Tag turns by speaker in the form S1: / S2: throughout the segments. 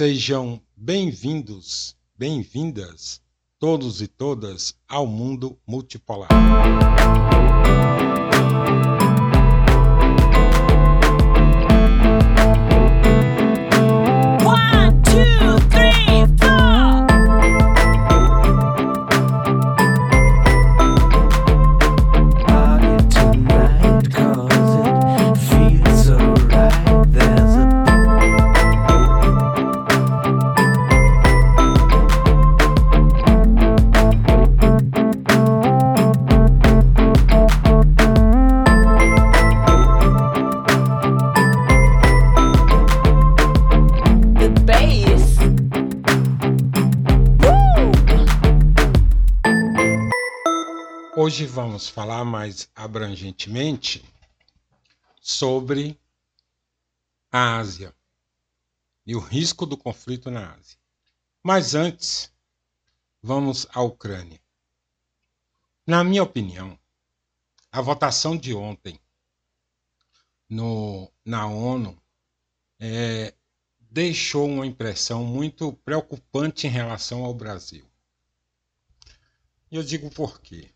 S1: Sejam bem-vindos, bem-vindas, todos e todas, ao mundo multipolar. Hoje vamos falar mais abrangentemente sobre a Ásia e o risco do conflito na Ásia. Mas antes, vamos à Ucrânia. Na minha opinião, a votação de ontem no, na ONU eh, deixou uma impressão muito preocupante em relação ao Brasil. Eu digo por quê.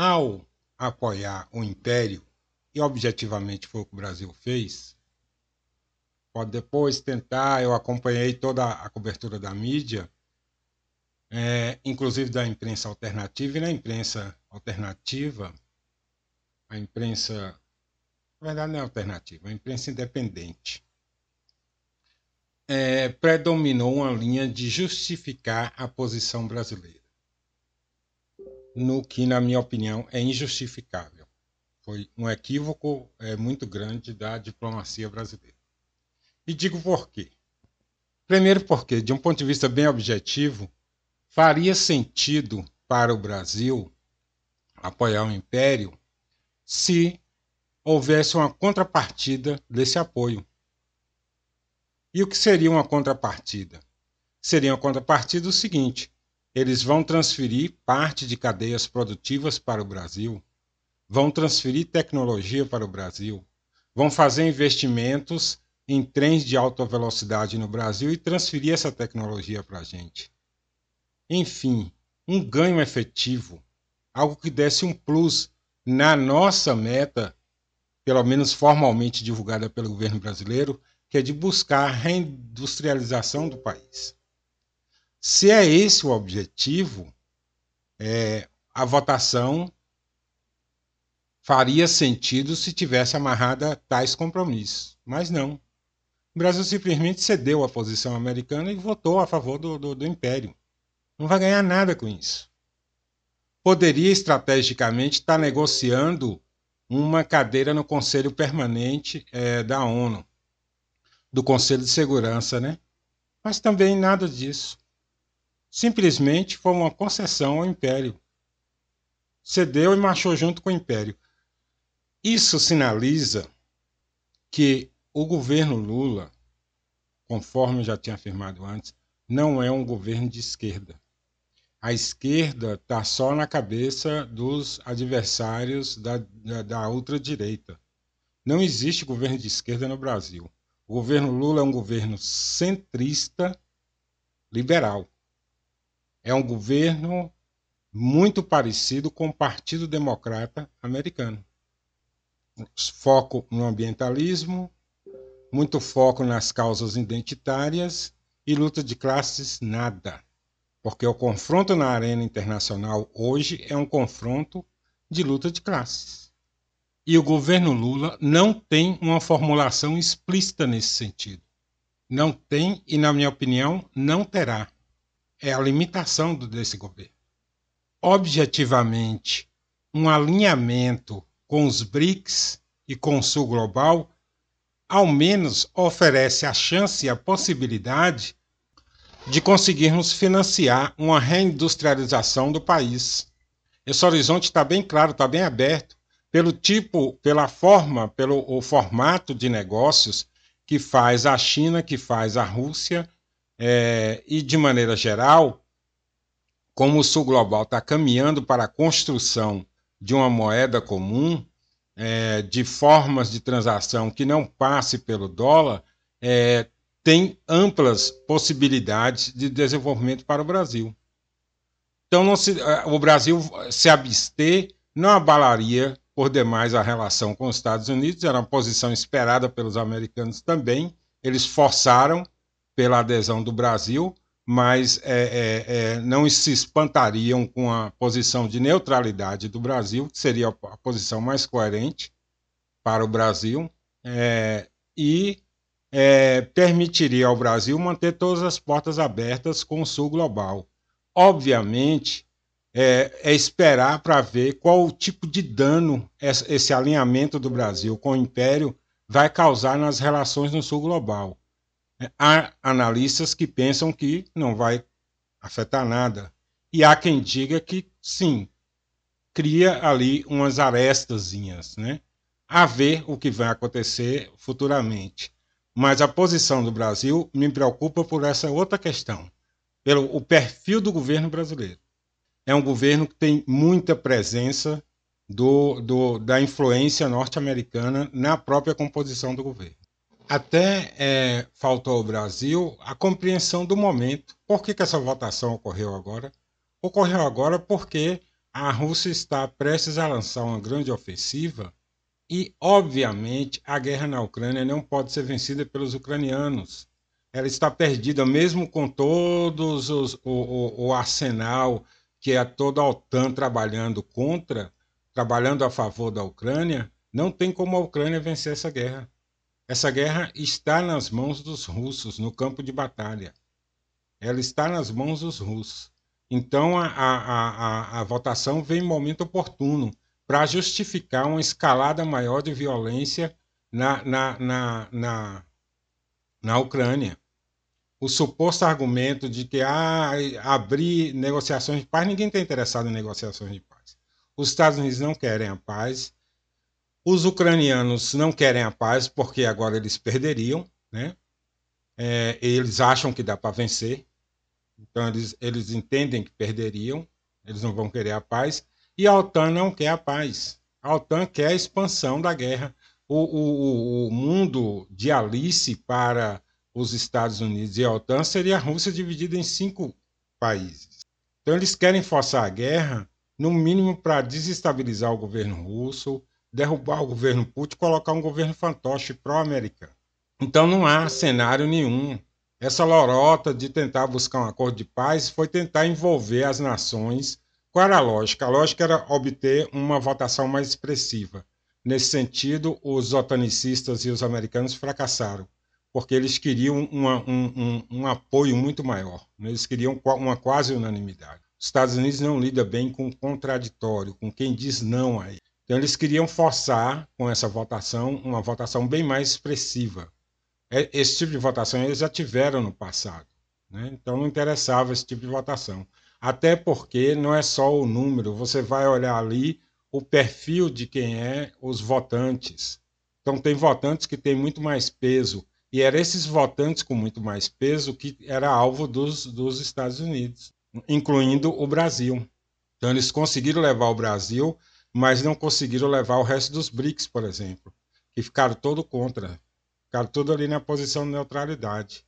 S1: Ao apoiar o Império, e objetivamente foi o que o Brasil fez, pode depois tentar, eu acompanhei toda a cobertura da mídia, é, inclusive da imprensa alternativa, e na imprensa alternativa, a imprensa, na verdade não é alternativa, a imprensa independente, é, predominou uma linha de justificar a posição brasileira no que, na minha opinião, é injustificável. Foi um equívoco é, muito grande da diplomacia brasileira. E digo por quê. Primeiro, porque, de um ponto de vista bem objetivo, faria sentido para o Brasil apoiar o Império se houvesse uma contrapartida desse apoio. E o que seria uma contrapartida? Seria uma contrapartida o seguinte: eles vão transferir parte de cadeias produtivas para o Brasil, vão transferir tecnologia para o Brasil, vão fazer investimentos em trens de alta velocidade no Brasil e transferir essa tecnologia para a gente. Enfim, um ganho efetivo, algo que desse um plus na nossa meta, pelo menos formalmente divulgada pelo governo brasileiro, que é de buscar a reindustrialização do país. Se é esse o objetivo, é, a votação faria sentido se tivesse amarrada tais compromissos, mas não. O Brasil simplesmente cedeu à posição americana e votou a favor do, do, do Império. Não vai ganhar nada com isso. Poderia estrategicamente estar negociando uma cadeira no Conselho Permanente é, da ONU, do Conselho de Segurança, né? Mas também nada disso simplesmente foi uma concessão ao Império. Cedeu e marchou junto com o Império. Isso sinaliza que o governo Lula, conforme eu já tinha afirmado antes, não é um governo de esquerda. A esquerda está só na cabeça dos adversários da, da, da ultradireita. Não existe governo de esquerda no Brasil. O governo Lula é um governo centrista liberal é um governo muito parecido com o Partido Democrata americano. Foco no ambientalismo, muito foco nas causas identitárias e luta de classes, nada. Porque o confronto na arena internacional hoje é um confronto de luta de classes. E o governo Lula não tem uma formulação explícita nesse sentido. Não tem e, na minha opinião, não terá é a limitação desse governo. Objetivamente, um alinhamento com os BRICS e com o Sul Global, ao menos oferece a chance e a possibilidade de conseguirmos financiar uma reindustrialização do país. Esse horizonte está bem claro, está bem aberto, pelo tipo, pela forma, pelo formato de negócios que faz a China, que faz a Rússia é, e, de maneira geral, como o Sul Global está caminhando para a construção de uma moeda comum, é, de formas de transação que não passe pelo dólar, é, tem amplas possibilidades de desenvolvimento para o Brasil. Então, se, eh, o Brasil se abster não abalaria por demais a relação com os Estados Unidos, era uma posição esperada pelos americanos também. Eles forçaram pela adesão do Brasil, mas é, é, é, não se espantariam com a posição de neutralidade do Brasil, que seria a posição mais coerente para o Brasil, é, e é, permitiria ao Brasil manter todas as portas abertas com o Sul Global. Obviamente, é, é esperar para ver qual o tipo de dano esse alinhamento do Brasil com o Império vai causar nas relações no Sul Global. É, há analistas que pensam que não vai afetar nada. E há quem diga que sim, cria ali umas arestazinhas, né? A ver o que vai acontecer futuramente. Mas a posição do Brasil me preocupa por essa outra questão, pelo o perfil do governo brasileiro é um governo que tem muita presença do, do, da influência norte-americana na própria composição do governo. Até é, faltou ao Brasil a compreensão do momento. Por que, que essa votação ocorreu agora? Ocorreu agora porque a Rússia está prestes a lançar uma grande ofensiva e, obviamente, a guerra na Ucrânia não pode ser vencida pelos ucranianos. Ela está perdida, mesmo com todos os, o, o, o arsenal que é toda a OTAN trabalhando contra, trabalhando a favor da Ucrânia, não tem como a Ucrânia vencer essa guerra. Essa guerra está nas mãos dos russos, no campo de batalha. Ela está nas mãos dos russos. Então a, a, a, a votação vem em momento oportuno para justificar uma escalada maior de violência na, na, na, na, na Ucrânia o suposto argumento de que ah, abrir negociações de paz, ninguém está interessado em negociações de paz. Os Estados Unidos não querem a paz, os ucranianos não querem a paz porque agora eles perderiam, né? É, eles acham que dá para vencer, então eles, eles entendem que perderiam, eles não vão querer a paz, e a OTAN não quer a paz. A OTAN quer a expansão da guerra. O, o, o mundo de Alice para os Estados Unidos e a OTAN seria a Rússia dividida em cinco países. Então eles querem forçar a guerra, no mínimo para desestabilizar o governo russo, derrubar o governo Putin e colocar um governo fantoche pró-americano. Então não há cenário nenhum. Essa lorota de tentar buscar um acordo de paz foi tentar envolver as nações. Qual era a lógica? A lógica era obter uma votação mais expressiva. Nesse sentido, os otanicistas e os americanos fracassaram porque eles queriam uma, um, um, um, apoio muito maior, eles queriam uma quase unanimidade. Os Estados Unidos não lida bem com o contraditório, com quem diz não a ele. Então eles queriam forçar com essa votação uma votação bem mais expressiva. É, esse tipo de votação eles já tiveram no passado, né? então não interessava esse tipo de votação. Até porque não é só o número, você vai olhar ali o perfil de quem é os votantes. Então tem votantes que têm muito mais peso e eram esses votantes com muito mais peso que era alvo dos, dos Estados Unidos, incluindo o Brasil. Então eles conseguiram levar o Brasil, mas não conseguiram levar o resto dos BRICS, por exemplo, que ficaram todo contra, ficaram tudo ali na posição de neutralidade.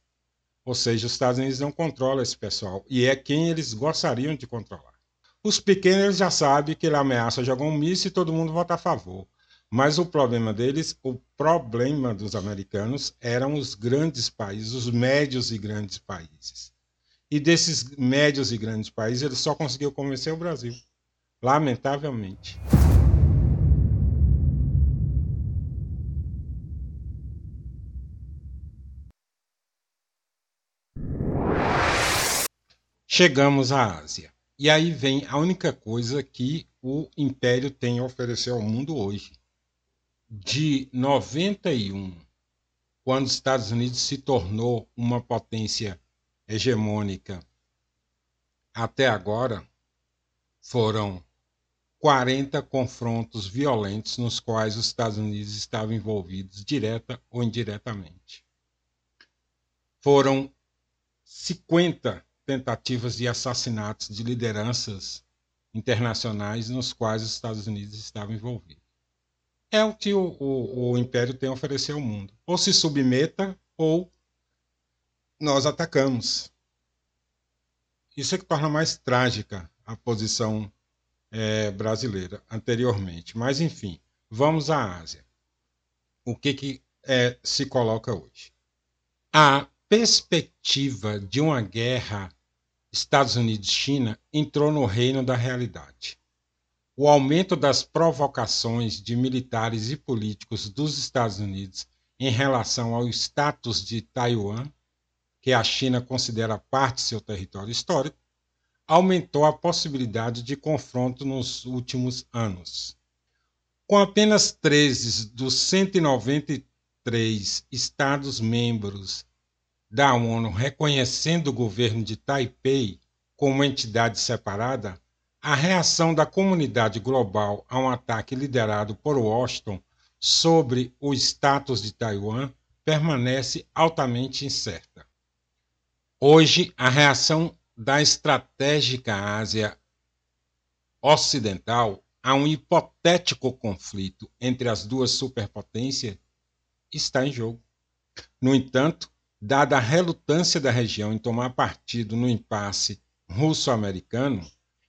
S1: Ou seja, os Estados Unidos não controlam esse pessoal e é quem eles gostariam de controlar. Os pequenos já sabem que ele ameaça jogar um míssil e todo mundo vota a favor. Mas o problema deles, o problema dos americanos eram os grandes países, os médios e grandes países. E desses médios e grandes países, ele só conseguiu convencer o Brasil. Lamentavelmente. Chegamos à Ásia. E aí vem a única coisa que o Império tem a oferecer ao mundo hoje de 91, quando os Estados Unidos se tornou uma potência hegemônica, até agora, foram 40 confrontos violentos nos quais os Estados Unidos estavam envolvidos, direta ou indiretamente. Foram 50 tentativas de assassinatos de lideranças internacionais nos quais os Estados Unidos estavam envolvidos é o que o, o, o Império tem a oferecer ao mundo. Ou se submeta, ou nós atacamos. Isso é que torna mais trágica a posição eh, brasileira anteriormente. Mas, enfim, vamos à Ásia. O que, que eh, se coloca hoje? A perspectiva de uma guerra Estados Unidos-China entrou no reino da realidade. O aumento das provocações de militares e políticos dos Estados Unidos em relação ao status de Taiwan, que a China considera parte de seu território histórico, aumentou a possibilidade de confronto nos últimos anos. Com apenas 13 dos 193 Estados-membros da ONU reconhecendo o governo de Taipei como entidade separada, a reação da comunidade global a um ataque liderado por Washington sobre o status de Taiwan permanece altamente incerta. Hoje, a reação da estratégica Ásia Ocidental a um hipotético conflito entre as duas superpotências está em jogo. No entanto, dada a relutância da região em tomar partido no impasse russo-americano,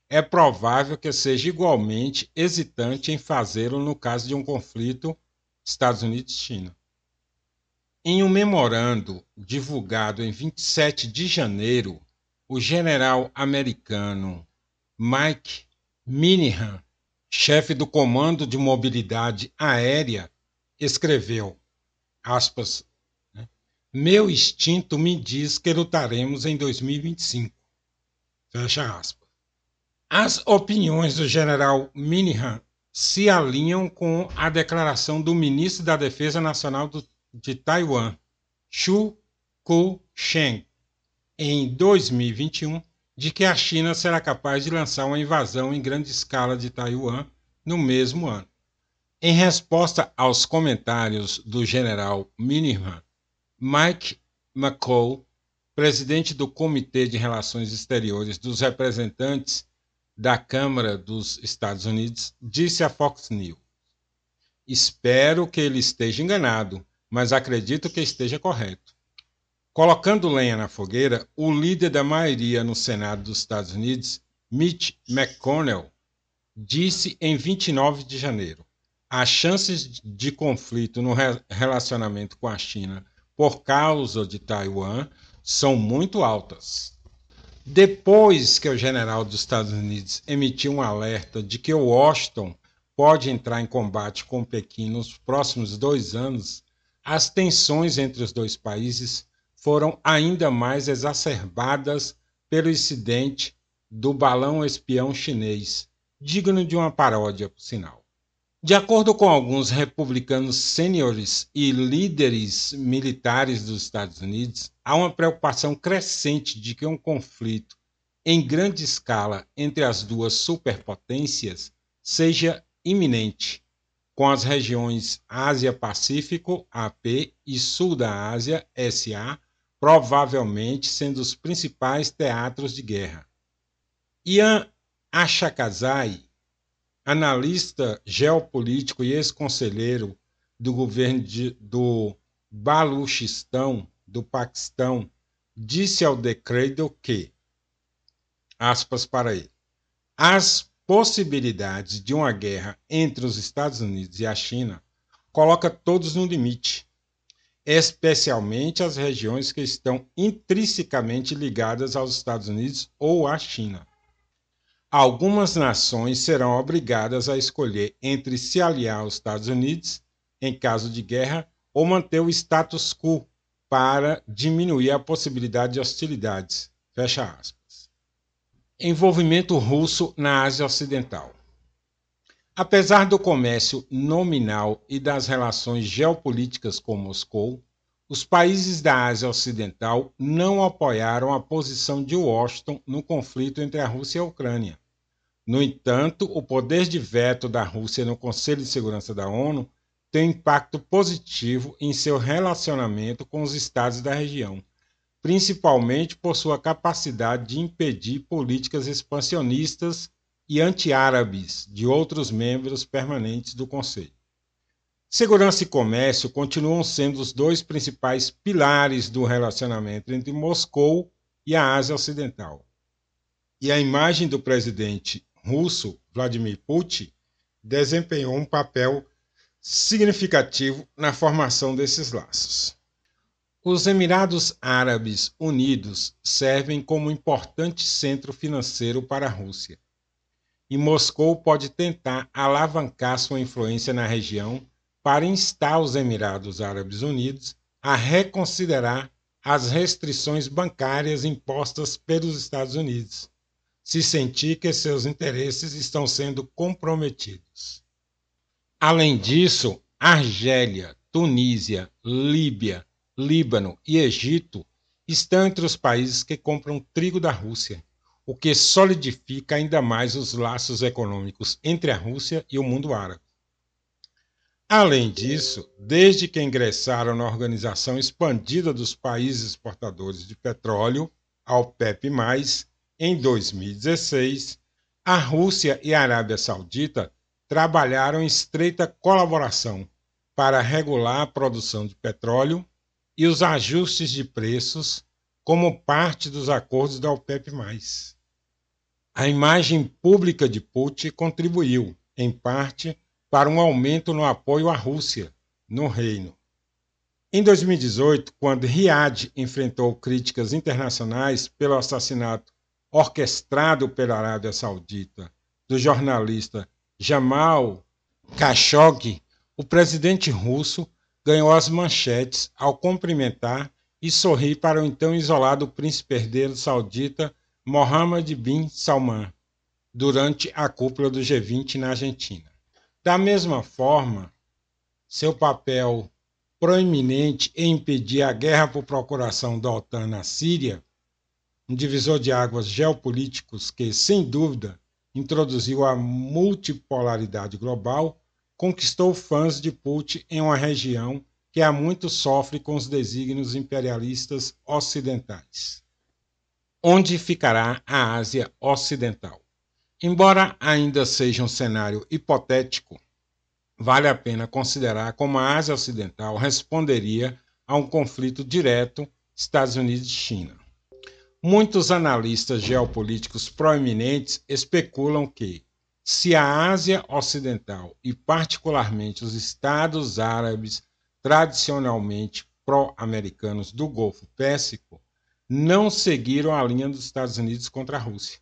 S1: é provável que seja igualmente hesitante em fazê-lo no caso de um conflito Estados Unidos-China. Em um memorando divulgado em 27 de janeiro, o general americano Mike Minihan, chefe do Comando de Mobilidade Aérea, escreveu, aspas, né, meu instinto me diz que lutaremos em 2025. Fecha aspas. As opiniões do general Minihan se alinham com a declaração do ministro da Defesa Nacional do, de Taiwan, Chu Ku-sheng, em 2021, de que a China será capaz de lançar uma invasão em grande escala de Taiwan no mesmo ano. Em resposta aos comentários do general Minihan, Mike McCall, presidente do Comitê de Relações Exteriores dos Representantes da Câmara dos Estados Unidos, disse à Fox News: Espero que ele esteja enganado, mas acredito que esteja correto. Colocando lenha na fogueira, o líder da maioria no Senado dos Estados Unidos, Mitch McConnell, disse em 29 de janeiro: as chances de conflito no relacionamento com a China por causa de Taiwan são muito altas. Depois que o general dos Estados Unidos emitiu um alerta de que Washington pode entrar em combate com Pequim nos próximos dois anos, as tensões entre os dois países foram ainda mais exacerbadas pelo incidente do balão espião chinês, digno de uma paródia, por sinal. De acordo com alguns republicanos sêniores e líderes militares dos Estados Unidos, há uma preocupação crescente de que um conflito em grande escala entre as duas superpotências seja iminente, com as regiões Ásia-Pacífico, AP, e Sul da Ásia, SA, provavelmente sendo os principais teatros de guerra. Ian Achakazai, analista geopolítico e ex-conselheiro do governo de, do Baluchistão, do Paquistão, disse ao The Cradle que, aspas para ele, as possibilidades de uma guerra entre os Estados Unidos e a China coloca todos no limite, especialmente as regiões que estão intrinsecamente ligadas aos Estados Unidos ou à China. Algumas nações serão obrigadas a escolher entre se aliar aos Estados Unidos em caso de guerra ou manter o status quo para diminuir a possibilidade de hostilidades. Fecha aspas. Envolvimento russo na Ásia Ocidental. Apesar do comércio nominal e das relações geopolíticas com Moscou, os países da Ásia Ocidental não apoiaram a posição de Washington no conflito entre a Rússia e a Ucrânia. No entanto, o poder de veto da Rússia no Conselho de Segurança da ONU tem impacto positivo em seu relacionamento com os estados da região, principalmente por sua capacidade de impedir políticas expansionistas e anti-árabes de outros membros permanentes do Conselho. Segurança e comércio continuam sendo os dois principais pilares do relacionamento entre Moscou e a Ásia Ocidental. E a imagem do presidente russo Vladimir Putin desempenhou um papel significativo na formação desses laços. Os Emirados Árabes Unidos servem como importante centro financeiro para a Rússia. E Moscou pode tentar alavancar sua influência na região para instar os Emirados Árabes Unidos a reconsiderar as restrições bancárias impostas pelos Estados Unidos, se sentir que seus interesses estão sendo comprometidos. Além disso, Argélia, Tunísia, Líbia, Líbano e Egito estão entre os países que compram trigo da Rússia, o que solidifica ainda mais os laços econômicos entre a Rússia e o mundo árabe. Além disso, desde que ingressaram na Organização Expandida dos Países Exportadores de Petróleo, a OPEP+, em 2016, a Rússia e a Arábia Saudita trabalharam em estreita colaboração para regular a produção de petróleo e os ajustes de preços como parte dos acordos da OPEP+. A imagem pública de Putin contribuiu, em parte, para um aumento no apoio à Rússia no reino. Em 2018, quando Riad enfrentou críticas internacionais pelo assassinato orquestrado pela Arábia Saudita do jornalista Jamal Khashoggi, o presidente russo ganhou as manchetes ao cumprimentar e sorrir para o então isolado príncipe herdeiro saudita Mohammed bin Salman durante a cúpula do G20 na Argentina. Da mesma forma, seu papel proeminente em impedir a guerra por procuração da OTAN na Síria, um divisor de águas geopolíticos que, sem dúvida, introduziu a multipolaridade global, conquistou fãs de Putin em uma região que há muito sofre com os desígnios imperialistas ocidentais. Onde ficará a Ásia Ocidental? Embora ainda seja um cenário hipotético, vale a pena considerar como a Ásia Ocidental responderia a um conflito direto Estados Unidos e China. Muitos analistas geopolíticos proeminentes especulam que, se a Ásia Ocidental e, particularmente, os Estados Árabes tradicionalmente pró-americanos do Golfo Pérsico não seguiram a linha dos Estados Unidos contra a Rússia,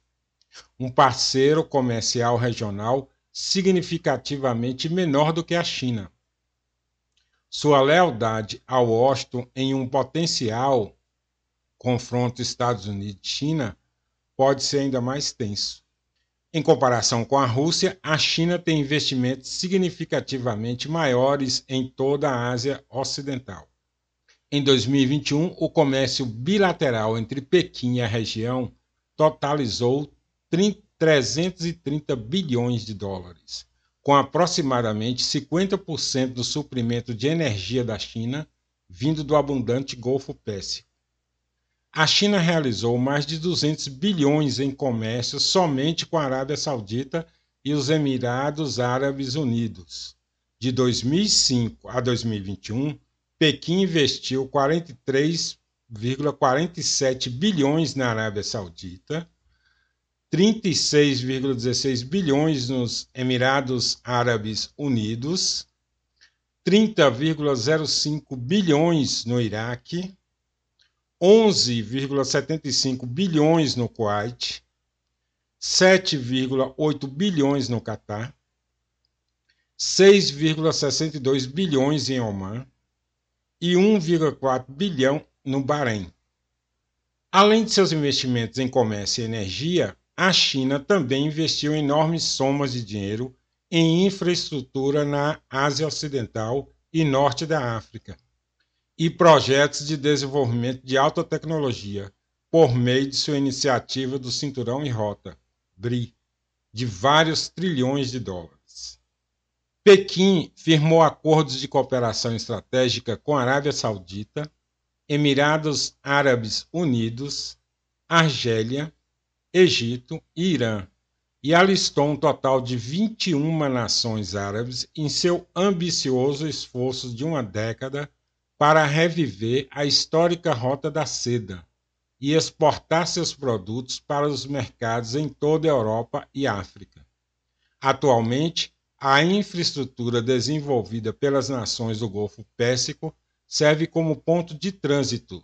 S1: um parceiro comercial regional significativamente menor do que a China. Sua lealdade ao Washington em um potencial confronto Estados Unidos-China pode ser ainda mais tenso. Em comparação com a Rússia, a China tem investimentos significativamente maiores em toda a Ásia Ocidental. Em 2021, o comércio bilateral entre Pequim e a região totalizou 330 bilhões de dólares, com aproximadamente 50% do suprimento de energia da China vindo do abundante Golfo Pérsico. A China realizou mais de 200 bilhões em comércio somente com a Arábia Saudita e os Emirados Árabes Unidos. De 2005 a 2021, Pequim investiu 43,47 bilhões na Arábia Saudita, 36,16 bilhões nos Emirados Árabes Unidos, 30,05 bilhões no Iraque, 11,75 bilhões no Kuwait, 7,8 bilhões no Catar, 6,62 bilhões em Oman e 1,4 bilhão no Bahrein. Além de seus investimentos em comércio e energia, a China também investiu enormes somas de dinheiro em infraestrutura na Ásia Ocidental e Norte da África e projetos de desenvolvimento de alta tecnologia por meio de sua iniciativa do Cinturão e Rota, BRI, de vários trilhões de dólares. Pequim firmou acordos de cooperação estratégica com a Arábia Saudita, Emirados Árabes Unidos, Argélia, Egito e Irã, e alistou um total de 21 nações árabes em seu ambicioso esforço de uma década para reviver a histórica Rota da Seda e exportar seus produtos para os mercados em toda a Europa e África. Atualmente, a infraestrutura desenvolvida pelas nações do Golfo Pérsico serve como ponto de trânsito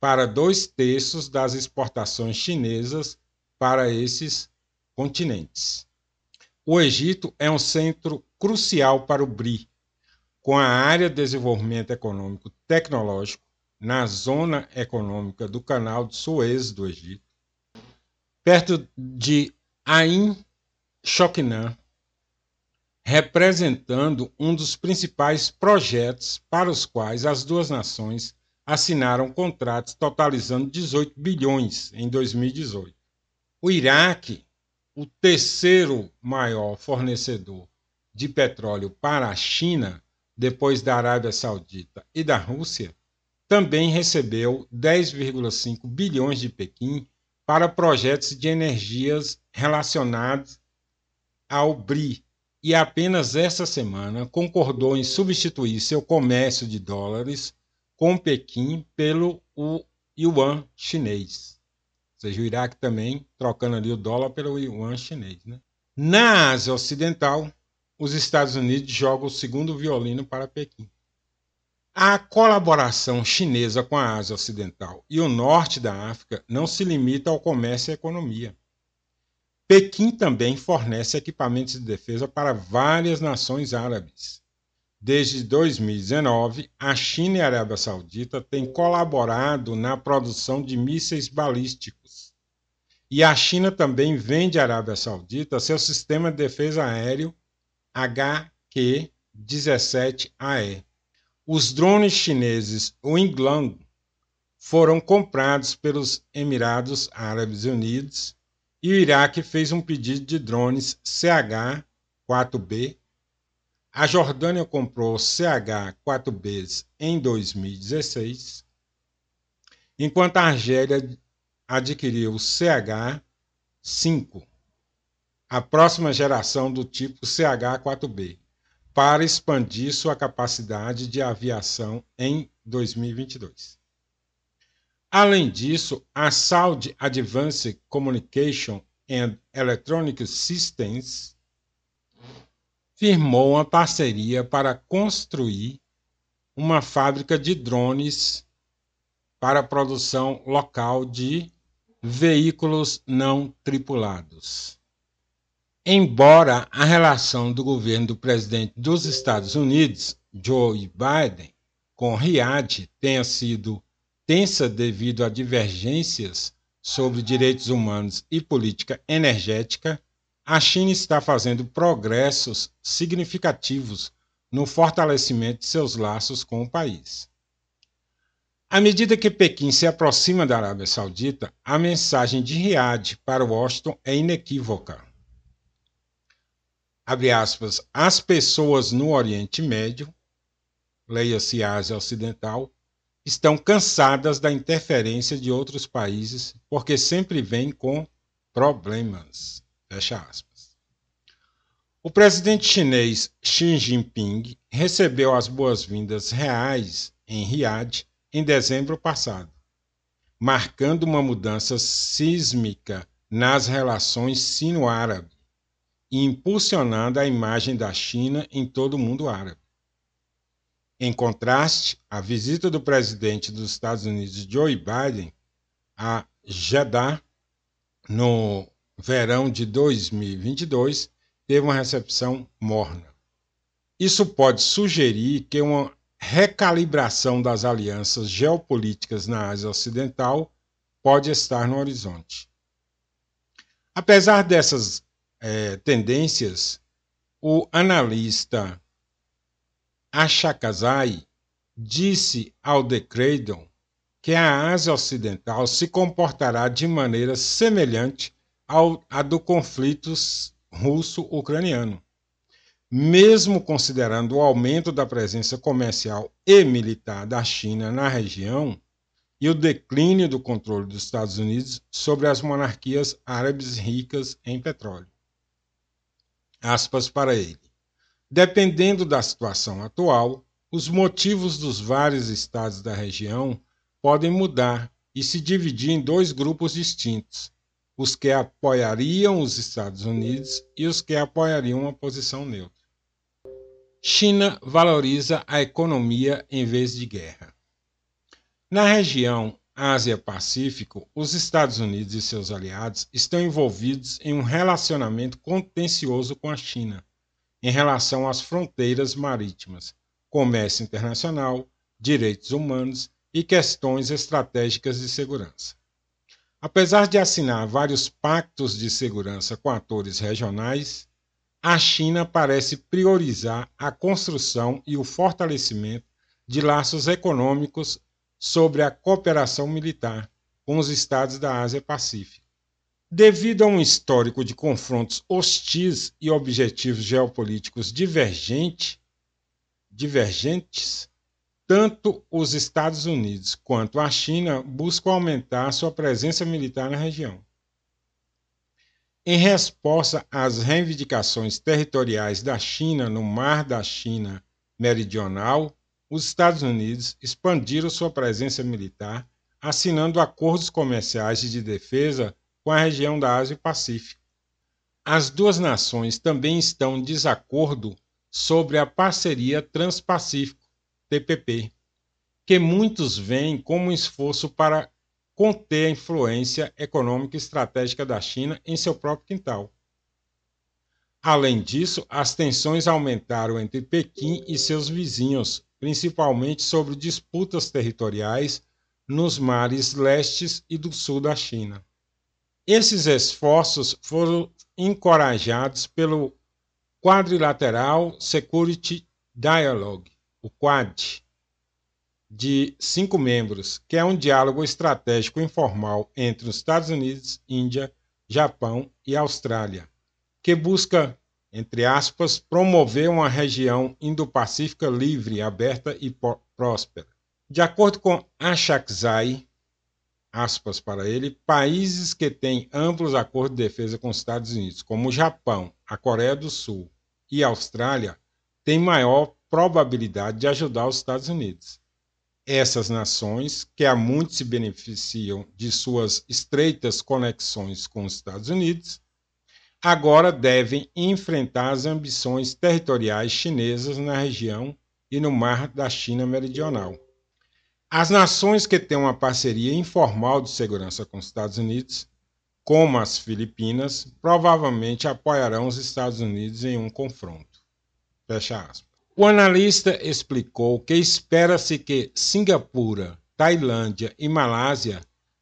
S1: para dois terços das exportações chinesas para esses continentes. O Egito é um centro crucial para o BRI, com a área de desenvolvimento econômico tecnológico na zona econômica do Canal de Suez do Egito, perto de Ain Shoknan, representando um dos principais projetos para os quais as duas nações assinaram contratos totalizando 18 bilhões em 2018. O Iraque, o terceiro maior fornecedor de petróleo para a China, depois da Arábia Saudita e da Rússia, também recebeu 10,5 bilhões de Pequim para projetos de energias relacionados ao BRI, e apenas essa semana concordou em substituir seu comércio de dólares com Pequim pelo yuan chinês. Ou seja, o Iraque também trocando ali o dólar pelo yuan chinês. Né? Na Ásia Ocidental, os Estados Unidos jogam o segundo violino para Pequim. A colaboração chinesa com a Ásia Ocidental e o norte da África não se limita ao comércio e à economia. Pequim também fornece equipamentos de defesa para várias nações árabes. Desde 2019, a China e a Arábia Saudita têm colaborado na produção de mísseis balísticos. E a China também vende à Arábia Saudita seu sistema de defesa aéreo HQ-17AE. Os drones chineses Winglang foram comprados pelos Emirados Árabes Unidos e o Iraque fez um pedido de drones CH-4B. A Jordânia comprou CH-4Bs em 2016, enquanto a Argélia adquiriu CH-5, a próxima geração do tipo CH-4B, para expandir sua capacidade de aviação em 2022. Além disso, a Saudi Advanced Communication and Electronic Systems firmou uma parceria para construir uma fábrica de drones para produção local de veículos não tripulados. Embora a relação do governo do presidente dos Estados Unidos, Joe Biden, com Riad tenha sido tensa devido a divergências sobre direitos humanos e política energética, a China está fazendo progressos significativos no fortalecimento de seus laços com o país. À medida que Pequim se aproxima da Arábia Saudita, a mensagem de Riad para Washington é inequívoca. Abre aspas, as pessoas no Oriente Médio, leia-se Ásia Ocidental, estão cansadas da interferência de outros países, porque sempre vêm com problemas. Fecha aspas. O presidente chinês Xi Jinping recebeu as boas-vindas reais em Riad em dezembro passado, marcando uma mudança sísmica nas relações sino-árabe e impulsionando a imagem da China em todo o mundo árabe. Em contraste, a visita do presidente dos Estados Unidos, Joe Biden, a Jeddah, no verão de 2022, teve uma recepção morna. Isso pode sugerir que uma recalibração das alianças geopolíticas na Ásia Ocidental pode estar no horizonte. Apesar dessas eh, tendências, o analista Ashakazai disse ao The Cradle que a Ásia Ocidental se comportará de maneira semelhante ao, à do conflito russo-ucraniano, mesmo considerando o aumento da presença comercial e militar da China na região e o declínio do controle dos Estados Unidos sobre as monarquias árabes ricas em petróleo. Aspas para ele. Dependendo da situação atual, os motivos dos vários estados da região podem mudar e se dividir em dois grupos distintos: os que apoiariam os Estados Unidos e os que apoiariam uma posição neutra. China valoriza a economia em vez de guerra. Na região Ásia-Pacífico, os Estados Unidos e seus aliados estão envolvidos em um relacionamento contencioso com a China em relação às fronteiras marítimas, comércio internacional, direitos humanos e questões estratégicas de segurança. Apesar de assinar vários pactos de segurança com atores regionais, a China parece priorizar a construção e o fortalecimento de laços econômicos sobre a cooperação militar com os estados da Ásia-Pacífico. Devido a um histórico de confrontos hostis e objetivos geopolíticos divergente, divergentes, tanto os Estados Unidos quanto a China buscam aumentar sua presença militar na região. Em resposta às reivindicações territoriais da China no Mar da China Meridional, os Estados Unidos expandiram sua presença militar, assinando acordos comerciais e de defesa com a região da Ásia e Pacífico. As duas nações também estão em desacordo sobre a parceria Transpacífico, TPP, que muitos veem como um esforço para conter a influência econômica e estratégica da China em seu próprio quintal. Além disso, as tensões aumentaram entre Pequim e seus vizinhos, principalmente sobre disputas territoriais nos mares lestes e do sul da China. Esses esforços foram encorajados pelo Quadrilateral Security Dialogue, o QUAD, de cinco membros, que é um diálogo estratégico informal entre os Estados Unidos, Índia, Japão e Austrália, que busca, entre aspas, promover uma região Indo-Pacífica livre, aberta e próspera. De acordo com Ashakzai, aspas para ele, países que têm amplos acordos de defesa com os Estados Unidos, como o Japão, a Coreia do Sul e a Austrália, têm maior probabilidade de ajudar os Estados Unidos essas nações, que há muito se beneficiam de suas estreitas conexões com os Estados Unidos, agora devem enfrentar as ambições territoriais chinesas na região e no mar da China Meridional. As nações que têm uma parceria informal de segurança com os Estados Unidos, como as Filipinas, provavelmente apoiarão os Estados Unidos em um confronto. Fecha aspas. O analista explicou que espera-se que Singapura, Tailândia e Malásia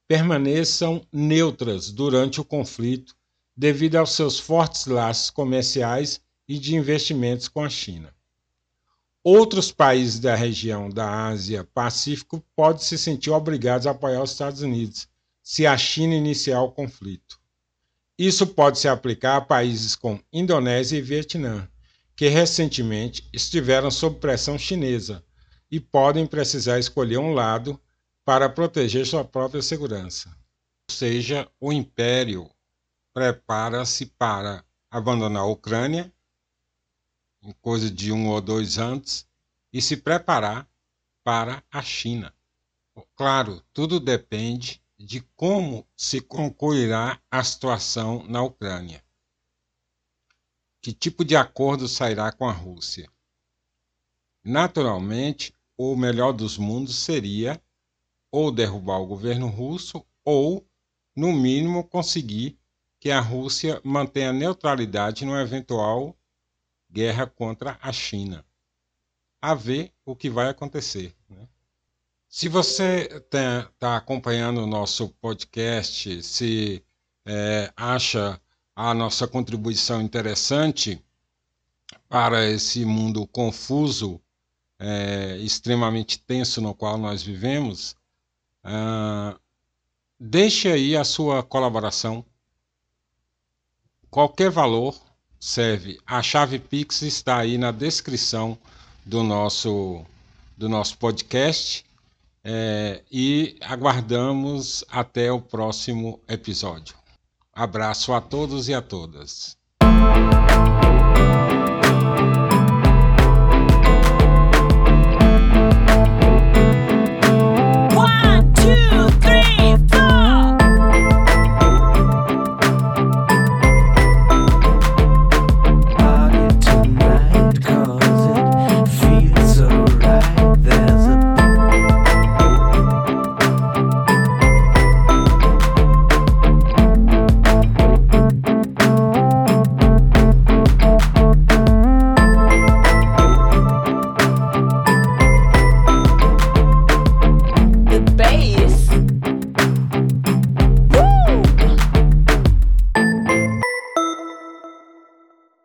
S1: permaneçam neutras durante o conflito devido aos seus fortes laços comerciais e de investimentos com a China. Outros países da região da Ásia-Pacífico podem se sentir obrigados a apoiar os Estados Unidos se a China iniciar o conflito. Isso pode se aplicar a países como Indonésia e Vietnã, que recentemente estiveram sob pressão chinesa e podem precisar escolher um lado para proteger sua própria segurança. Ou seja, o império prepara-se para abandonar a Ucrânia coisa de um ou dois anos e se preparar para a China. Claro, tudo depende de como se concluirá a situação na Ucrânia. Que tipo de acordo sairá com a Rússia? Naturalmente, o melhor dos mundos seria ou derrubar o governo russo ou, no mínimo, conseguir que a Rússia mantenha neutralidade numa eventual guerra contra a China. A ver o que vai acontecer. Né? Se você está acompanhando o nosso podcast, se é, acha a nossa contribuição interessante para esse mundo confuso, é, extremamente tenso no qual nós vivemos, uh, deixe aí a sua colaboração. Qualquer valor serve. A chave Pix está aí na descrição do nosso, do nosso podcast. É, e aguardamos até o próximo episódio. Abraço a todos e a todas.